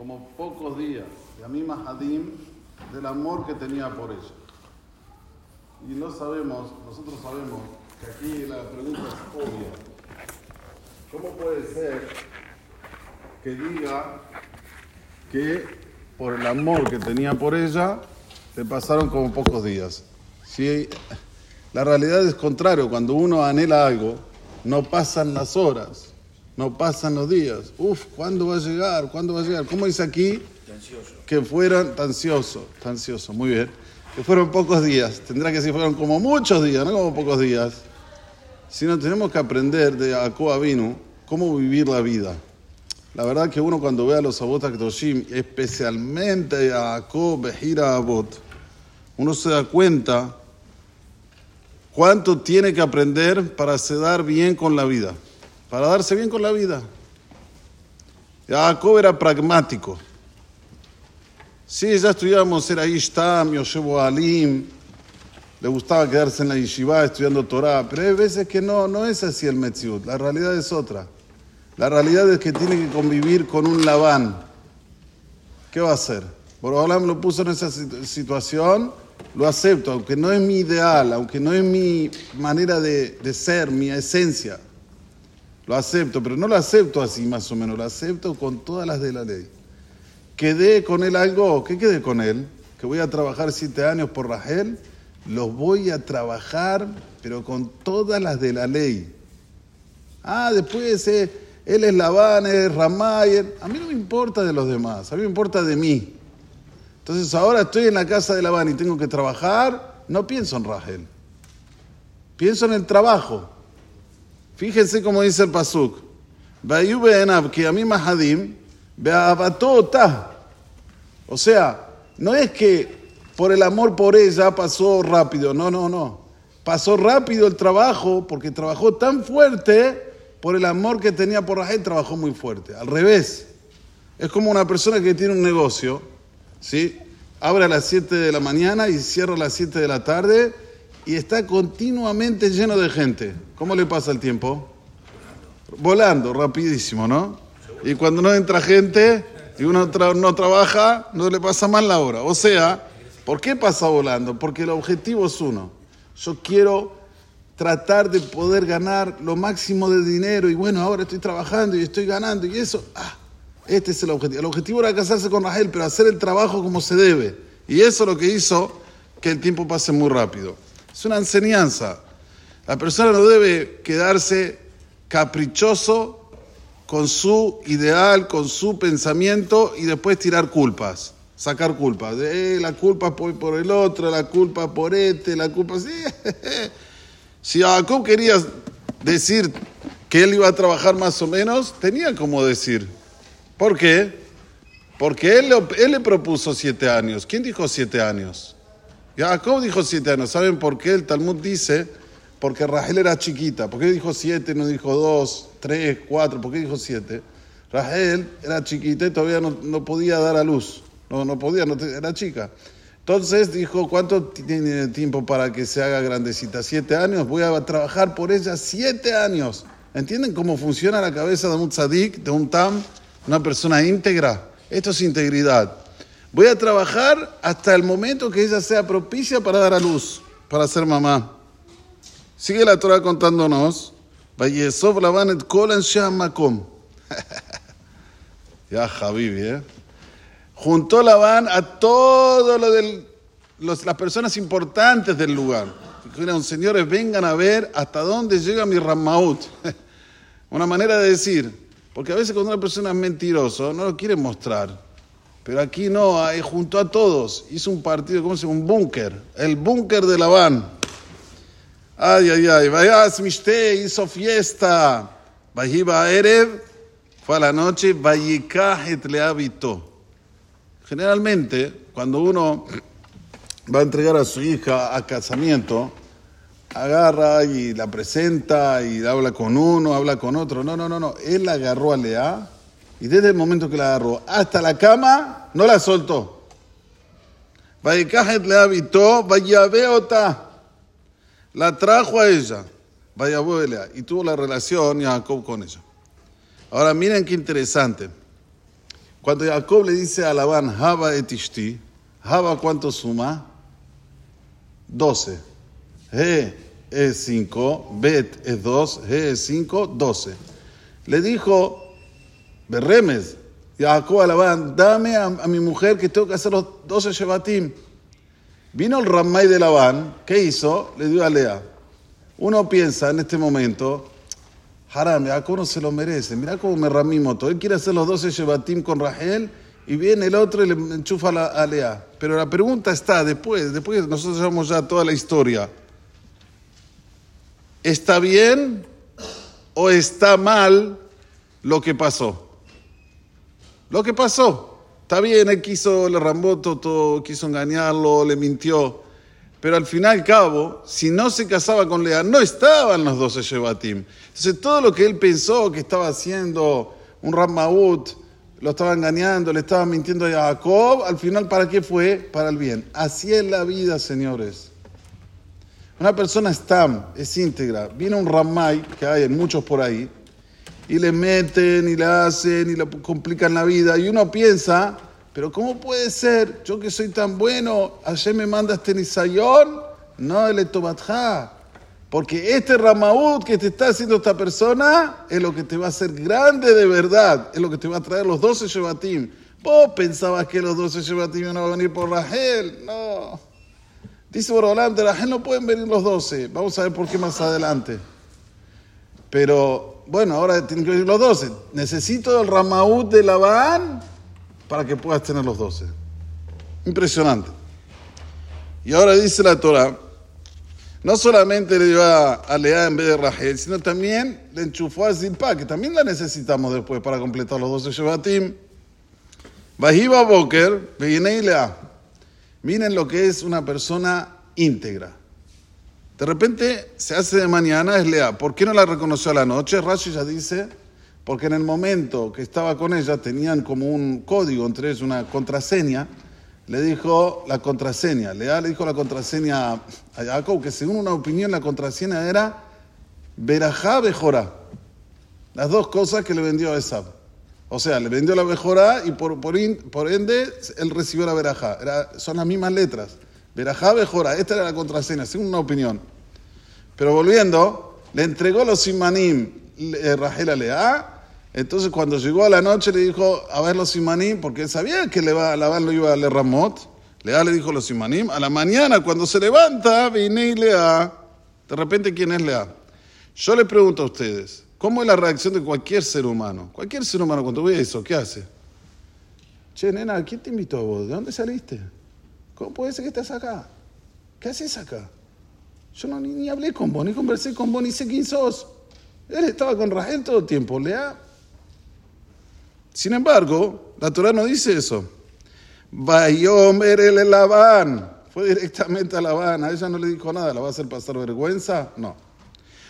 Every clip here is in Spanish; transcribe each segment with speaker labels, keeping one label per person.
Speaker 1: como pocos días, de Amim Hadim, del amor que tenía por ella. Y no sabemos, nosotros sabemos que aquí la pregunta es obvia. ¿Cómo puede ser que diga que por el amor que tenía por ella, le pasaron como pocos días? Si la realidad es contrario, cuando uno anhela algo, no pasan las horas, no pasan los días. Uf, ¿cuándo va a llegar? ¿Cuándo va a llegar? ¿Cómo dice aquí? Que fueran, ansioso, ansioso, muy bien. Que fueron pocos días. Tendrá que decir fueron como muchos días, no como pocos días. Sino tenemos que aprender de Jacob Avinu cómo vivir la vida. La verdad que uno cuando ve a los Abot Akdoshim, especialmente a Jacob Behira Abot, uno se da cuenta cuánto tiene que aprender para se dar bien con la vida, para darse bien con la vida. Jacob era pragmático. Sí, ya estudiábamos, era Ishtam, Yoshevo Alim, le gustaba quedarse en la yeshiva estudiando Torah, pero hay veces que no, no es así el Metziut, la realidad es otra. La realidad es que tiene que convivir con un Labán. ¿Qué va a hacer? Borobalam lo puso en esa situación, lo acepto, aunque no es mi ideal, aunque no es mi manera de, de ser, mi esencia. Lo acepto, pero no lo acepto así más o menos, lo acepto con todas las de la ley. ¿Quedé con él algo? ¿Qué quedé con él? Que voy a trabajar siete años por Rachel. Los voy a trabajar, pero con todas las de la ley. Ah, después eh, él es Labán, es Ramayer. A mí no me importa de los demás, a mí me importa de mí. Entonces ahora estoy en la casa de Labán y tengo que trabajar, no pienso en Rachel. Pienso en el trabajo. Fíjense cómo dice el Pasuk. O sea, no es que por el amor por ella pasó rápido, no, no, no. Pasó rápido el trabajo porque trabajó tan fuerte por el amor que tenía por Rachel, trabajó muy fuerte. Al revés, es como una persona que tiene un negocio, ¿sí? Abre a las 7 de la mañana y cierra a las 7 de la tarde y está continuamente lleno de gente. ¿Cómo le pasa el tiempo? Volando, rapidísimo, ¿no? Y cuando no entra gente y uno no trabaja, no le pasa mal la hora. O sea, ¿por qué pasa volando? Porque el objetivo es uno. Yo quiero tratar de poder ganar lo máximo de dinero y bueno, ahora estoy trabajando y estoy ganando y eso, ah, este es el objetivo. El objetivo era casarse con Rachel, pero hacer el trabajo como se debe. Y eso es lo que hizo que el tiempo pase muy rápido. Es una enseñanza. La persona no debe quedarse caprichoso con su ideal, con su pensamiento y después tirar culpas, sacar culpas. Eh, la culpa por, por el otro, la culpa por este, la culpa... Sí. si Jacob quería decir que él iba a trabajar más o menos, tenía como decir. ¿Por qué? Porque él le propuso siete años. ¿Quién dijo siete años? Jacob dijo siete años. ¿Saben por qué? El Talmud dice, porque Rahel era chiquita. ¿Por qué dijo siete, no dijo dos? tres, cuatro, ¿por qué dijo siete? Rahel era chiquita y todavía no, podía dar a luz, no, no podía, no era chica. Entonces dijo, ¿cuánto tiene tiempo para que se haga grandecita? Siete años, voy a trabajar por ella siete años. ¿Entienden cómo funciona la cabeza de un tzadik, de un tam, una persona íntegra? Esto es integridad. Voy a trabajar hasta el momento que ella sea propicia para dar a luz, para ser mamá. Sigue la Torah contándonos Vayesov Labán et kol makom. Ya, Javibi, ¿eh? Juntó Labán a todas las personas importantes del lugar. Dijeron, señores, vengan a ver hasta dónde llega mi Ramaut. Una manera de decir, porque a veces cuando una persona es mentiroso, no lo quiere mostrar. Pero aquí no, juntó a todos. Hizo un partido, ¿cómo se llama? Un búnker. El búnker de Labán. Ay, ay, ay. Vayas mishte, hizo fiesta. Vayiba Erev, fue a la noche. Vayikahet le habitó. Generalmente, cuando uno va a entregar a su hija a casamiento, agarra y la presenta y habla con uno, habla con otro. No, no, no, no. Él agarró a Lea y desde el momento que la agarró hasta la cama, no la soltó. Vayikahet le habitó, vayabeota la trajo a ella, vaya abuela, y tuvo la relación Jacob con ella. Ahora miren qué interesante. Cuando Jacob le dice a Labán, Haba etishti, Haba cuánto suma? 12. He es 5, Bet es 2, He es 5, 12. Le dijo, Berremes, Jacob a dame a, mi mujer que tengo que hacer los 12 Shebatim. Vino el Ramay de Labán, ¿qué hizo? Le dio a Lea. Uno piensa en este momento, Haram, Jacob no se lo merece. Mira cómo me ramimo todo. Él quiere hacer los 12 Shebatim con Rahel y viene el otro y le enchufa la, a Lea. Pero la pregunta está después, después nosotros sabemos ya toda la historia. ¿Está bien o está mal lo que pasó? Lo que pasó. Está bien, él quiso, le rambó todo, quiso engañarlo, le mintió. Pero al fin y al cabo, si no se casaba con Lea, no estaban los 12 Shebatim. Entonces todo lo que él pensó que estaba haciendo un Ramaut, lo estaba engañando, le estaba mintiendo a Jacob, al final ¿para qué fue? Para el bien. Así es la vida, señores. Una persona está, es íntegra, viene un Ramay, que hay en muchos por ahí, y le meten y le hacen y le complican la vida, y uno piensa, pero ¿cómo puede ser? Yo que soy tan bueno, ayer me manda este nisayón, no el etobatja. Porque este Ramaud que te está haciendo esta persona es lo que te va a hacer grande de verdad, es lo que te va a traer los 12 Shebatim. Vos pensabas que los 12 Shebatim iban a venir por Rahel, no. Dice Borolam, de Rahel no pueden venir los 12, vamos a ver por qué más adelante. Pero bueno, ahora tienen que venir los 12. Necesito el Ramaud de Labán para que puedas tener los 12. Impresionante. Y ahora dice la Torah, no solamente le dio a, a Lea en vez de Rahel, sino también le enchufó a Zilpa, que también la necesitamos después para completar los 12 Shebatim. Bajiba Boker, Lea. Miren lo que es una persona íntegra. De repente se hace de mañana, es Lea. ¿Por qué no la reconoció a la noche? Rashi ya dice, porque en el momento que estaba con ella tenían como un código entre ellos, una contraseña. Le dijo la contraseña, Lea le dijo la contraseña a Jacob, que según una opinión la contraseña era Berajá Bejorá. Las dos cosas que le vendió a Esab. O sea, le vendió la Bejorá y por, por, por, ende él recibió la Berajá. Era, son las mismas letras. Berajá Bejorá. Esta era la contraseña, según una opinión. Pero volviendo, le entregó los simanim Rahel a Lea. Entonces cuando llegó a la noche le dijo, a ver los simanim, porque sabía que le va, Labán lo iba a leer Ramot. Lea le dijo los simanim. A la mañana, cuando se levanta, vine y Lea. De repente, ¿quién es Lea? Yo le pregunto a ustedes, ¿cómo es la reacción de cualquier ser humano? Cualquier ser humano cuando ve eso, ¿qué hace? Che, nena, ¿quién te invitó a vos? ¿De dónde saliste? ¿Cómo puede ser que estás acá? ¿Qué haces acá? Yo no, ni, ni hablé con vos, ni conversé con vos, ni sé quién sos. Él estaba con Rahel todo el tiempo, Lea. Sin embargo, la Torah no dice eso. Bayomer el Labán. Fue directamente a Labán. A ella no le dijo nada. ¿La va a hacer pasar vergüenza? No.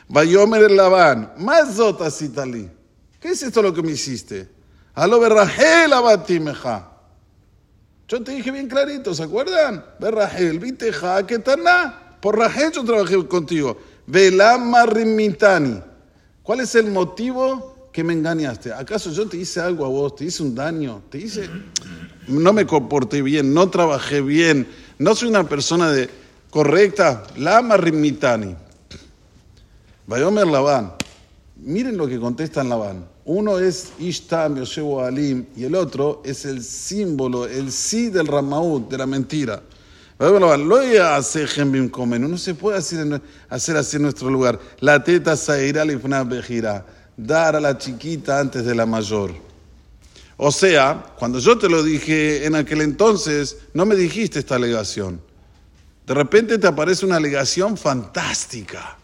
Speaker 1: Bayomer el Labán. Más zotasitali. ¿Qué es esto lo que me hiciste? Berrahel abatimeja. Yo te dije bien clarito, ¿se acuerdan? Berrahel, viteja, ¿qué tal? Por Rahel yo trabajé contigo. Velama rimitani. ¿Cuál es el motivo que me engañaste? ¿Acaso yo te hice algo a vos? ¿Te hice un daño? ¿Te hice.? No me comporté bien, no trabajé bien, no soy una persona de correcta. Lama rimitani. Vayomer Labán. Miren lo que contestan Labán. Uno es Ishtam, Yoshevo Alim, y el otro es el símbolo, el sí del Ramaud, de la mentira. No se puede hacer, hacer así en nuestro lugar. La teta sairá bejira. Dar a la chiquita antes de la mayor. O sea, cuando yo te lo dije en aquel entonces, no me dijiste esta alegación. De repente te aparece una alegación fantástica.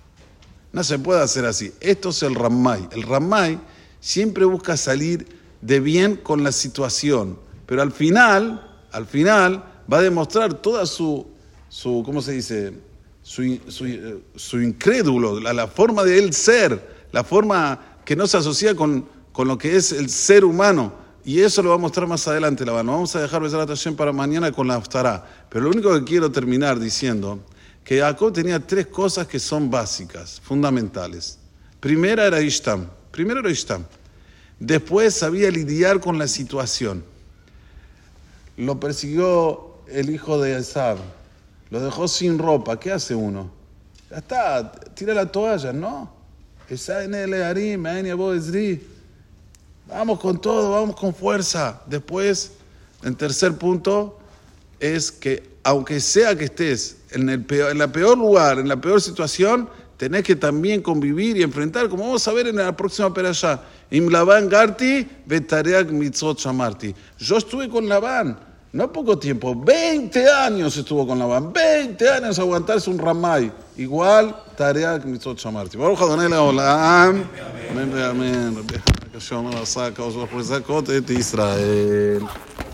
Speaker 1: No se puede hacer así. Esto es el Ramay. El Ramay siempre busca salir de bien con la situación. Pero al final, al final, va a demostrar toda su, su ¿cómo se dice? Su, su, su incrédulo, la, la, forma de él ser, la forma que no se asocia con, con, lo que es el ser humano. Y eso lo va a mostrar más adelante, la Vamos a dejar Besarat Hashem para mañana con la Aftará. Pero lo único que quiero terminar diciendo, que Jacob tenía tres cosas que son básicas, fundamentales. Primera era Ishtam. Primero era Ishtam. Después sabía lidiar con la situación. lo persiguió el hijo de Esab, lo dejó sin ropa, ¿qué hace uno? Ya está, tira la toalla, ¿no? Vamos con todo, vamos con fuerza. Después, el tercer punto es que aunque sea que estés en el peor, en lugar, en la peor situación, tenés que también convivir y enfrentar, como vamos a ver en la próxima perashá. Im. Yo estuve con Labán, no poco tiempo, 20 años estuvo con Labán, 20 años aguantarse un ramay. Igual, Tareak Mitzot Shamarti. Baruch Adonai Leolam. Amén, amén. רבי חנוכה שאומר עשה הקדוש ברוך הוא לזכות את ישראל.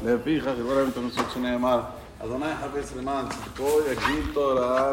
Speaker 1: לפיכך, יבוא להם את הנושא שנאמר, אדוני חפץ למען צדקו יגיד תורה